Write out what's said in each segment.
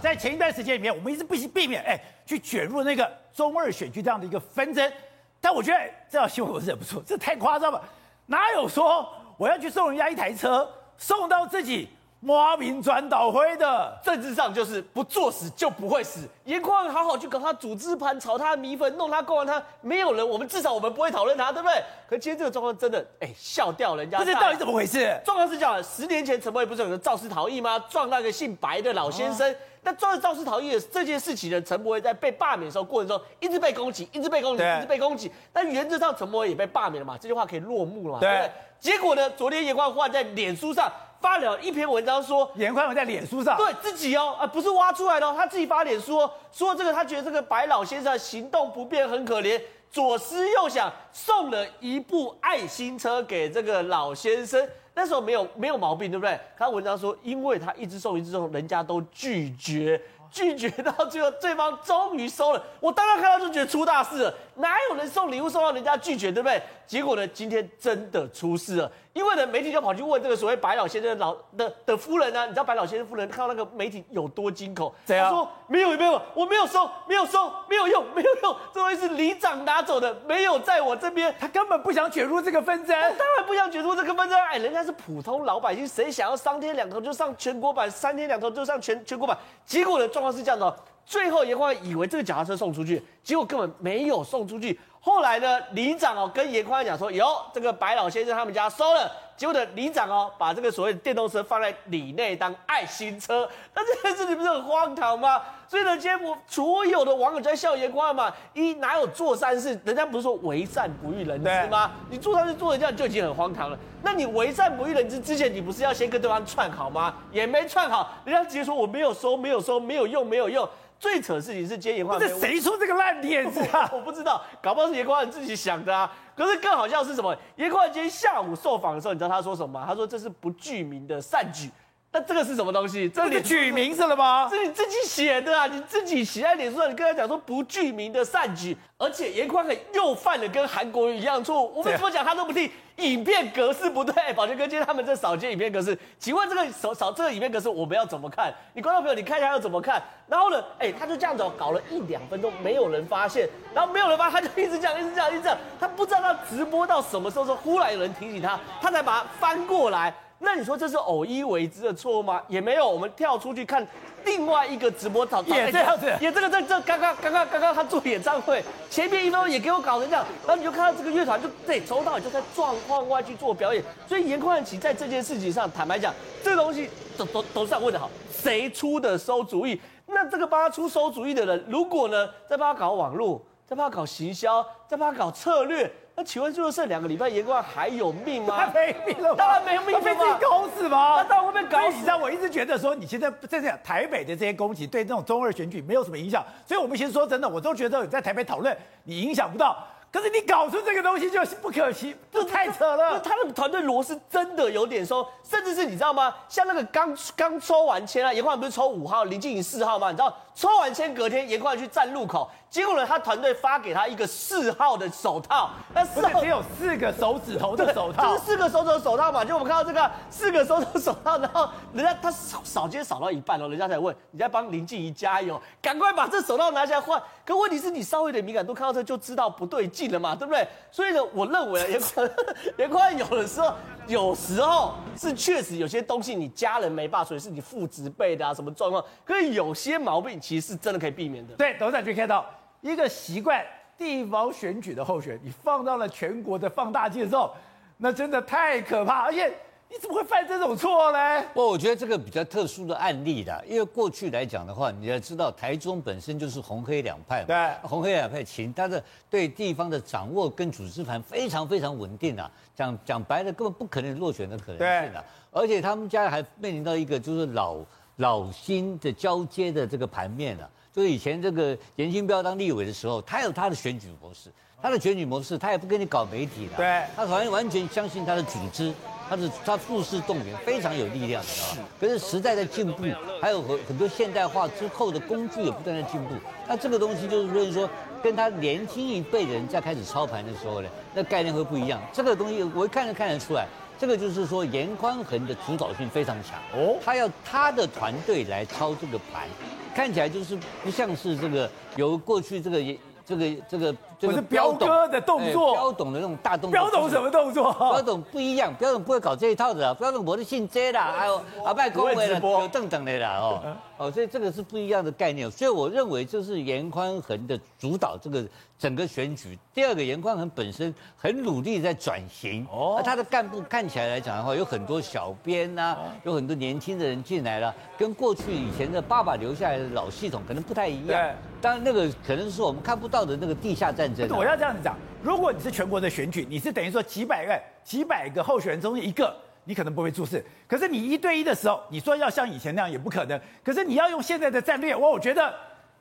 在前一段时间里面，我们一直不惜避免哎去卷入那个中二选举这样的一个纷争，但我觉得这条新闻我是忍不住，这太夸张了，哪有说我要去送人家一台车，送到自己？挖民转倒灰的政治上就是不作死就不会死。颜宽好好去搞他组织盘，炒他的米粉，弄他公完他，没有人，我们至少我们不会讨论他，对不对？可今天这个状况真的，哎、欸，笑掉人家。不是到底怎么回事？状况是这样的：十年前陈柏惟不是有个肇事逃逸吗？撞那个姓白的老先生。那撞了肇事逃逸的这件事情呢，陈柏惟在被罢免的时候过程中一直被攻击，一直被攻击，一直被攻击。但原则上陈柏惟也被罢免了嘛，这句话可以落幕了嘛？对，对。结果呢，昨天颜宽恒在脸书上。发了一篇文章说，严宽文在脸书上对自己哦，啊不是挖出来的哦，他自己发脸书哦，说这个他觉得这个白老先生行动不便很可怜，左思右想送了一部爱心车给这个老先生，那时候没有没有毛病对不对？他文章说，因为他一直送一直送，人家都拒绝。拒绝到最后，对方终于收了。我当然看到就觉得出大事了，哪有人送礼物送到人家拒绝，对不对？结果呢，今天真的出事了。因为呢，媒体就跑去问这个所谓白老先生的老的的夫人呢、啊，你知道白老先生夫人看到那个媒体有多惊恐？怎样？说没有没有，我没有收，没有收，没有用，没有用，这东西是里长拿走的，没有在我这边。他根本不想卷入这个纷争，当然不想卷入这个纷争。哎，人家是普通老百姓，谁想要三天两头就上全国版，三天两头就上全全国版？结果呢状况是这样的，最后颜宽以为这个脚踏车送出去，结果根本没有送出去。后来呢，里长哦跟严宽恒讲说，有这个白老先生他们家收了。结果的里长哦把这个所谓的电动车放在里内当爱心车，那这件事情不是很荒唐吗？所以呢，今天我所有的网友在笑严宽嘛，一哪有做善事？人家不是说为善不欲人知吗？你做善事做成这样就已经很荒唐了。那你为善不欲人知之前，你不是要先跟对方串好吗？也没串好，人家直接说我没有收，没有收，没有用，没有用。最扯的事情是，今天颜宽恒是谁出这个烂点子啊？我不知道，搞不好是颜宽恒自己想的啊。可是更好笑是什么？颜宽恒今天下午受访的时候，你知道他说什么吗？他说这是不具名的善举。那这个是什么东西？这你取名字了吗？是 你自己写的啊！你自己写在脸书上，你跟他讲说不具名的善举，而且严宽很又犯了跟韩国瑜一样错误。我们怎么讲他都不听，影片格式不对。宝泉哥，今天他们在扫街影片格式，请问这个扫扫这个影片格式我们要怎么看？你观众朋友，你看一下要怎么看？然后呢，哎，他就这样子搞了一两分钟，没有人发现，然后没有人发现，他就一直这样，一直这样，一直这样，他不知道他直播到什么时候，说忽然有人提醒他，他才把它翻过来。那你说这是偶一为之的错误吗？也没有，我们跳出去看另外一个直播找，也这样子，也这个这这刚刚刚刚刚刚他做演唱会，前面一分钟也给我搞成这样，然后你就看到这个乐团就对，从头到尾就在状况外去做表演，所以严宽奇在这件事情上，坦白讲，这个东西都都都是想问的好，谁出的馊主意？那这个帮他出馊主意的人，如果呢再帮他搞网络，再帮他搞行销，再帮他搞策略？那请问，就剩两个礼拜，严官还有命吗？他 没命了，当然没有命了，被自己搞死吗？他当然会被搞死。你知道，我一直觉得说，你现在在讲台北的这些攻击，对这种中二选举没有什么影响。所以，我们其实说真的，我都觉得在台北讨论，你影响不到。可是你搞出这个东西就是不可惜，这太扯了。他的团队螺丝真的有点松，甚至是你知道吗？像那个刚刚抽完签啊，严宽恒不是抽五号，林静怡四号吗？你知道抽完签隔天，严宽去站路口。结果呢，他团队发给他一个四号的手套，那四号只有四个手指头的手套，就是四个手指头手套嘛。就我们看到这个四个手指手套，然后人家他扫扫街扫到一半了，人家才问你在帮林静怡加油，赶快把这手套拿下来换。可问题是你稍微有点敏感度，看到这就知道不对近了嘛，对不对？所以呢，我认为啊，也可，也快有的时候，有时候是确实有些东西你家人没办，所以是你父子辈的啊，什么状况？可是有些毛病其实是真的可以避免的。对，董事长就看到。一个习惯地方选举的候选，你放到了全国的放大镜的时候，那真的太可怕。而且你怎么会犯这种错呢？不，我觉得这个比较特殊的案例的，因为过去来讲的话，你要知道台中本身就是红黑两派嘛，对，红黑两派情，但是对地方的掌握跟组织盘非常非常稳定啊。讲讲白了，根本不可能落选的可能性的。而且他们家还面临到一个就是老老新的交接的这个盘面啊。就是以前这个严金彪当立委的时候，他有他的选举模式，他的选举模式，他也不跟你搞媒体的，对，他好像完全相信他的组织，他是他复式动员非常有力量，你知道吧？可是时代在进步，还有很很多现代化之后的工具也不断在进步，那这个东西就是说，跟他年轻一辈的人在开始操盘的时候呢，那概念会不一样。这个东西我一看就看得出来，这个就是说严宽恒的主导性非常强哦，他要他的团队来操这个盘，看起来就是不像是这个由过去这个这个这个。不是彪哥的动作，彪董的那种大动作。彪董什么动作？彪董不一样，彪董不会搞这一套的。彪董我是姓谢的，还有阿拜公维的，有等等的啦哦哦，所以这个是不一样的概念。所以我认为就是严宽恒的主导这个整个选举。第二个，严宽恒本身很努力在转型哦，他的干部看起来来讲的话，有很多小编呐，有很多年轻的人进来了，跟过去以前的爸爸留下来的老系统可能不太一样。对，当然那个可能是我们看不到的那个地下战争。我要这样子讲，如果你是全国的选举，你是等于说几百个、几百个候选人中的一个，你可能不会出事。可是你一对一的时候，你说要像以前那样也不可能。可是你要用现在的战略，我我觉得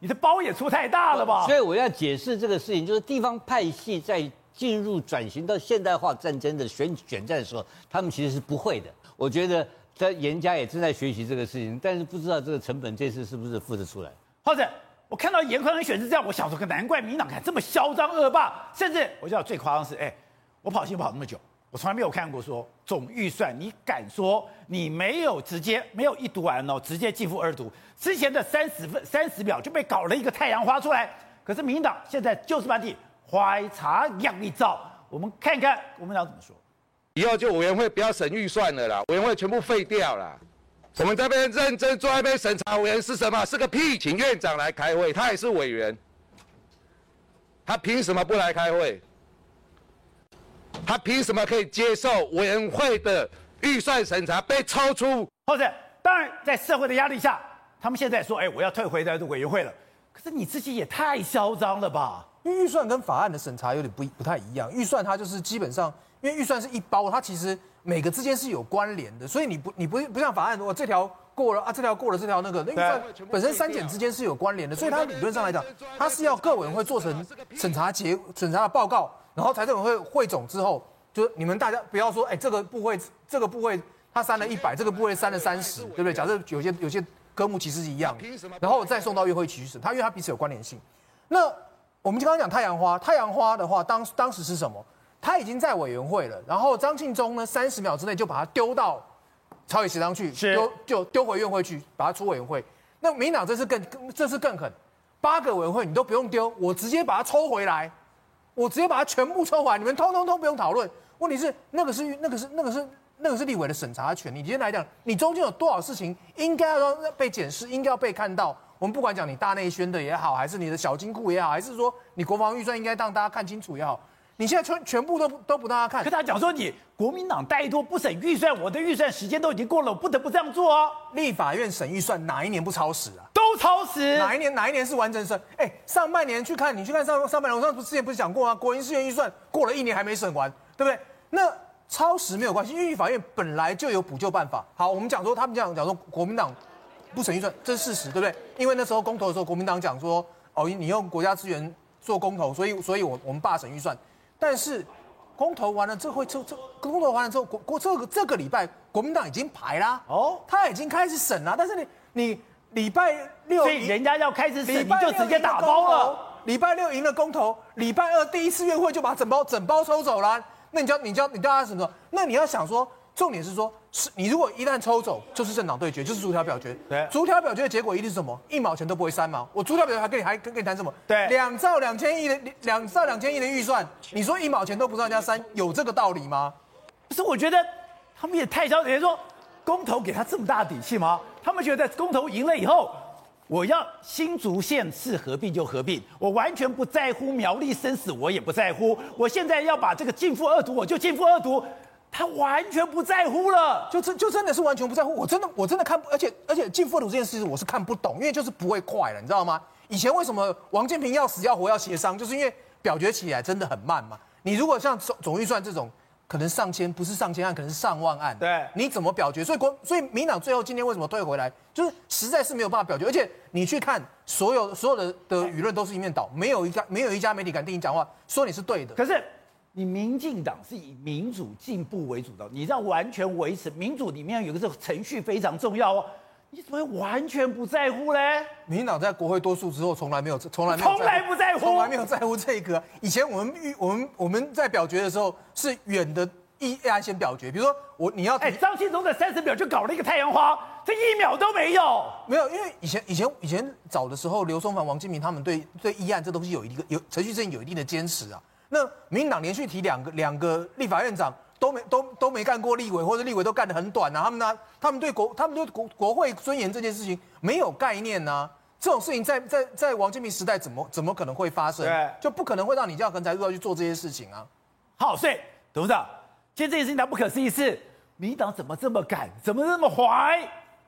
你的包也出太大了吧？所以我要解释这个事情，就是地方派系在进入转型到现代化战争的选选战的时候，他们其实是不会的。我觉得在严家也正在学习这个事情，但是不知道这个成本这次是不是付得出来。或者。我看到严宽恒选是这样，我想说，可难怪民党敢这么嚣张恶霸，甚至我知道最夸张是，哎，我跑新闻跑那么久，我从来没有看过说总预算，你敢说你没有直接没有一读完哦，直接进覆二读，之前的三十分三十秒就被搞了一个太阳花出来，可是民党现在就是把你怀茶养一照，我们看看国民党怎么说，以后就委员会不要审预算了啦，委员会全部废掉了。我们这边认真坐在那边审查委员是什么？是个屁！请院长来开会，他也是委员，他凭什么不来开会？他凭什么可以接受委员会的预算审查被超出？或者，当然在社会的压力下，他们现在说：“哎，我要退回这委员会了。”可是你自己也太嚣张了吧？因为预算跟法案的审查有点不不太一样，预算它就是基本上，因为预算是一包，它其实。每个之间是有关联的，所以你不你不不像法案，我这条过了啊，这条过了，这条那个，那预算本身删减之间是有关联的，所以它理论上来讲，它是要各委员会做成审查结审查的报告，然后财政委会汇总之后，就是你们大家不要说，哎，这个部会这个部会他删了一百，这个部会删了三十，对不对？假设有些有些科目其实是一样的，然后再送到议会去审，他因为他彼此有关联性。那我们就刚刚讲太阳花，太阳花的话，当当时是什么？他已经在委员会了，然后张庆忠呢，三十秒之内就把他丢到朝野协商去，丢就丢回院会去，把他出委员会。那民党这次更这次更狠，八个委员会你都不用丢，我直接把他抽回来，我直接把它全部抽回来，你们通通都不用讨论。问题是那个是那个是那个是那个是立委的审查权，你今天来讲，你中间有多少事情应该要被检视，应该要被看到。我们不管讲你大内宣的也好，还是你的小金库也好，还是说你国防预算应该让大家看清楚也好。你现在全全部都都不让大家看，可他讲说你国民党怠惰不审预算，我的预算时间都已经过了，我不得不这样做哦。立法院审预算哪一年不超时啊？都超时。哪一年哪一年是完整审？哎，上半年去看，你去看上上半年，我上次之前不是讲过吗？国营事业预算过了一年还没审完，对不对？那超时没有关系，因为法院本来就有补救办法。好，我们讲说他们讲讲说国民党不审预算，这是事实，对不对？因为那时候公投的时候，国民党讲说哦，你用国家资源做公投，所以所以我我们罢审预算。但是，公投完了这会，这这公投完了之后，国国这个这个礼拜国民党已经排啦，哦，他已经开始审啦。但是你你礼拜六，所以人家要开始审，你就直接打包了。礼拜六赢了公投，礼拜二第一次院会就把整包整包抽走了。那你叫你叫你叫他什么？那你要想说。重点是说，是你如果一旦抽走，就是政党对决，就是逐条表决。对，逐条表决的结果一定是什么？一毛钱都不会删吗？我逐条表决还跟你还跟跟你谈什么？对，两兆两千亿的两兆两千亿的预算，你说一毛钱都不让人家删，有这个道理吗？不是，我觉得他们也太嚣张。人家说公投给他这么大底气吗？他们觉得公投赢了以后，我要新竹县市合并就合并，我完全不在乎苗栗生死，我也不在乎。我现在要把这个进覆二毒，我就进覆二毒。他完全不在乎了，就真就真的是完全不在乎。我真的我真的看不，而且而且进覆二读这件事我是看不懂，因为就是不会快了，你知道吗？以前为什么王建平要死要活要协商，就是因为表决起来真的很慢嘛。你如果像总总预算这种，可能上千不是上千案，可能是上万案，对，你怎么表决？所以国所以民党最后今天为什么退回来，就是实在是没有办法表决。而且你去看所有所有的的舆论都是一面倒，没有一家没有一家媒体敢听你讲话，说你是对的。可是。你民进党是以民主进步为主的，你这样完全维持民主里面有个这个程序非常重要哦，你怎么会完全不在乎嘞？民进党在国会多数之后，从来没有从来没有从来不在乎，从来没有在乎这个。以前我们预我们我们在表决的时候是远的议案先表决。比如说我你要哎，张庆忠的三十秒就搞了一个太阳花，这一秒都没有。没有，因为以前以前以前早的时候，刘松凡、王金明他们对对议案这东西有一个有程序正义有一定的坚持啊。那民进党连续提两个两个立法院长都没都都没干过立委，或者立委都干得很短啊。他们呢，他们对国他们对国国会尊严这件事情没有概念啊。这种事情在在在王金平时代怎么怎么可能会发生？对，就不可能会让你这样横财入道去做这些事情啊。好，所以董事长，今天这件事情它不可思议是，民进党怎么这么敢，怎么这么坏？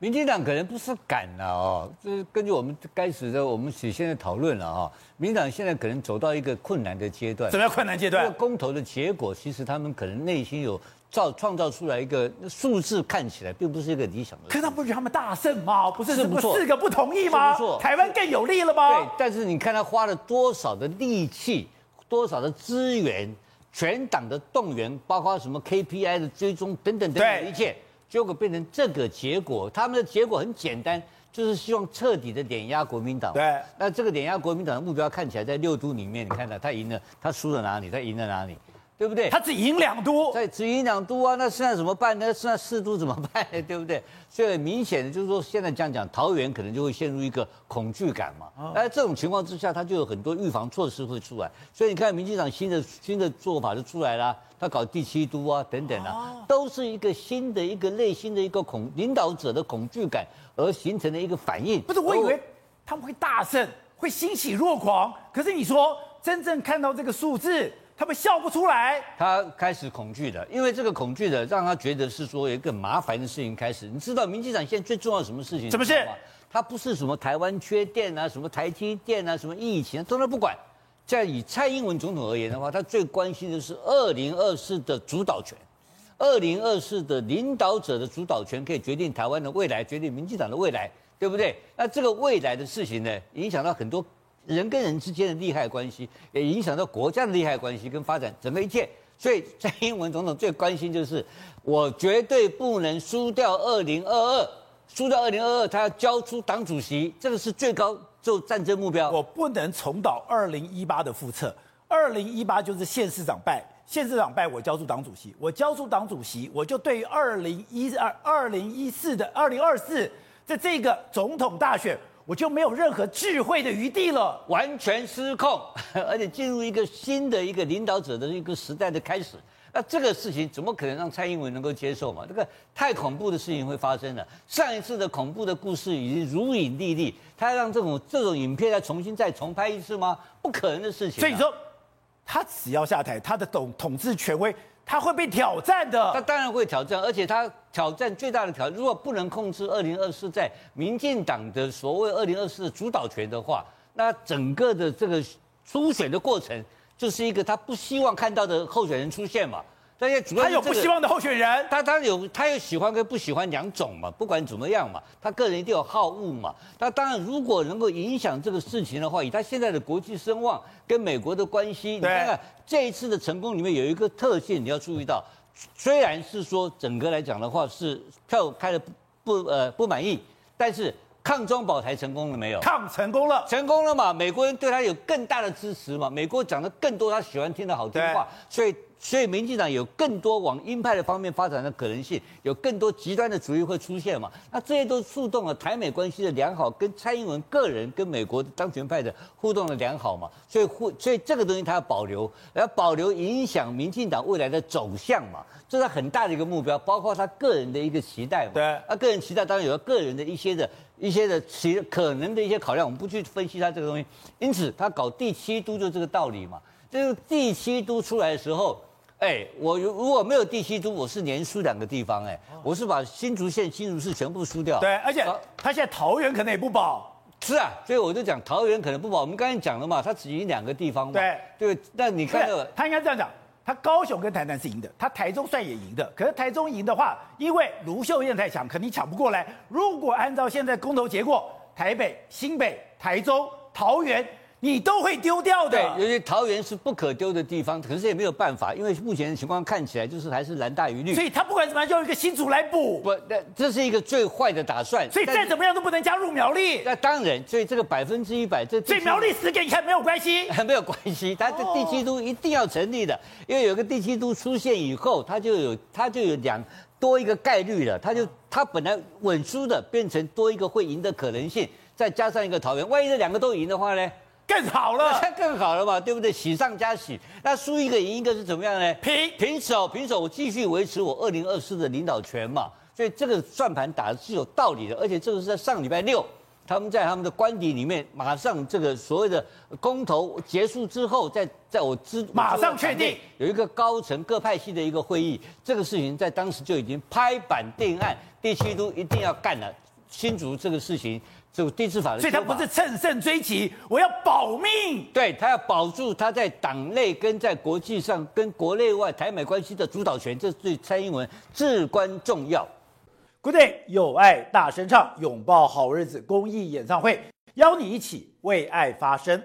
民进党可能不是敢了哦，这是根据我们开始的我们起先的讨论了哈，民进党现在可能走到一个困难的阶段。什么叫困难阶段？公投的结果，其实他们可能内心有。造创造出来一个数字看起来并不是一个理想的，可是他不觉得他们大胜吗？不是什么四个不同意吗？台湾更有利了吗？对，但是你看他花了多少的力气，多少的资源，全党的动员，包括什么 KPI 的追踪等等等等一切，结果变成这个结果。他们的结果很简单，就是希望彻底的碾压国民党。对，那这个碾压国民党的目标看起来在六都里面，你看到他赢了，他输了哪里？他赢了哪里？对不对？他只赢两都，对，只赢两都啊，那现在怎么办？那现在四都怎么办？对不对？所以明显的就是说，现在这样讲，桃园可能就会陷入一个恐惧感嘛。哎，这种情况之下，他就有很多预防措施会出来。所以你看，民进党新的新的做法就出来了，他搞第七都啊，等等啊，都是一个新的一个内心的一个恐领导者的恐惧感而形成的一个反应。不是，我以为他们会大胜，会欣喜若狂。可是你说，真正看到这个数字。他们笑不出来，他开始恐惧了，因为这个恐惧的让他觉得是说有一个麻烦的事情开始。你知道民进党现在最重要的什么事情？什么事？他不是什么台湾缺电啊，什么台积电啊，什么疫情，都不管。在以蔡英文总统而言的话，他最关心的是二零二四的主导权，二零二四的领导者的主导权可以决定台湾的未来，决定民进党的未来，对不对？那这个未来的事情呢，影响到很多。人跟人之间的利害关系，也影响到国家的利害关系跟发展整个一切。所以蔡英文总统最关心就是，我绝对不能输掉二零二二，输掉二零二二，他要交出党主席，这个是最高就战争目标。我不能重蹈二零一八的覆辙，二零一八就是县市长败，县市长败，我交出党主席，我交出党主席，我就对于二零一二、二零一四的二零二四在这个总统大选。我就没有任何智慧的余地了，完全失控，而且进入一个新的一个领导者的一个时代的开始。那这个事情怎么可能让蔡英文能够接受嘛？这个太恐怖的事情会发生了。上一次的恐怖的故事已经如影历历，他要让这种这种影片再重新再重拍一次吗？不可能的事情啊。所以你说，他只要下台，他的统统治权威。他会被挑战的，他当然会挑战，而且他挑战最大的挑战，如果不能控制二零二四在民进党的所谓二零二四的主导权的话，那整个的这个初选的过程就是一个他不希望看到的候选人出现嘛。但是主要、这个、他有不希望的候选人，他他有他有喜欢跟不喜欢两种嘛，不管怎么样嘛，他个人一定有好恶嘛。那当然如果能够影响这个事情的话，以他现在的国际声望跟美国的关系，你看看这一次的成功里面有一个特性，你要注意到，虽然是说整个来讲的话是票开的不不呃不满意，但是抗中保台成功了没有？抗成功了，成功了嘛？美国人对他有更大的支持嘛？美国讲的更多他喜欢听的好听话，所以。所以民进党有更多往鹰派的方面发展的可能性，有更多极端的主义会出现嘛？那这些都触动了台美关系的良好，跟蔡英文个人跟美国的当权派的互动的良好嘛？所以互所以这个东西他要保留，要保留影响民进党未来的走向嘛？这是很大的一个目标，包括他个人的一个期待嘛？对，他个人期待当然有个人的一些的一些的其可能的一些考量，我们不去分析他这个东西。因此他搞第七都就这个道理嘛？就是第七都出来的时候。哎，我如如果没有第七都，我是连输两个地方，哎，我是把新竹县、新竹市全部输掉。对，而且他现在桃园可能也不保。是啊，所以我就讲桃园可能不保。我们刚才讲了嘛，他只赢两个地方嘛。对对，那你看到他应该这样讲，他高雄跟台南是赢的，他台中算也赢的。可是台中赢的话，因为卢秀燕太强，肯定抢不过来。如果按照现在公投结果，台北、新北、台中、桃园。你都会丢掉的。对，尤其桃园是不可丢的地方，可是也没有办法，因为目前的情况看起来就是还是蓝大于绿。所以他不管怎么样，就用一个新竹来补。不，那这是一个最坏的打算。所以再怎么样都不能加入苗栗。那当然，所以这个百分之一百，这所以苗栗死给你看没有关系，没有关系。它的第七都一定要成立的，因为有个第七都出现以后，它就有它就有两多一个概率了，它就它本来稳输的，变成多一个会赢的可能性，再加上一个桃园，万一这两个都赢的话呢？更好了，那 更好了嘛，对不对？喜上加喜。那输一个赢一个是怎么样呢？平平手，平手，我继续维持我二零二四的领导权嘛。所以这个算盘打的是有道理的，而且这个是在上礼拜六，他们在他们的官邸里面，马上这个所谓的公投结束之后，在在我知马上确定有一个高层各派系的一个会议，这个事情在当时就已经拍板定案，第七都一定要干了，新竹这个事情。就地质法的，所以他不是乘胜追击，我要保命。对，他要保住他在党内跟在国际上跟国内外台美关系的主导权，这对蔡英文至关重要。Good day，有爱大声唱，拥抱好日子公益演唱会，邀你一起为爱发声。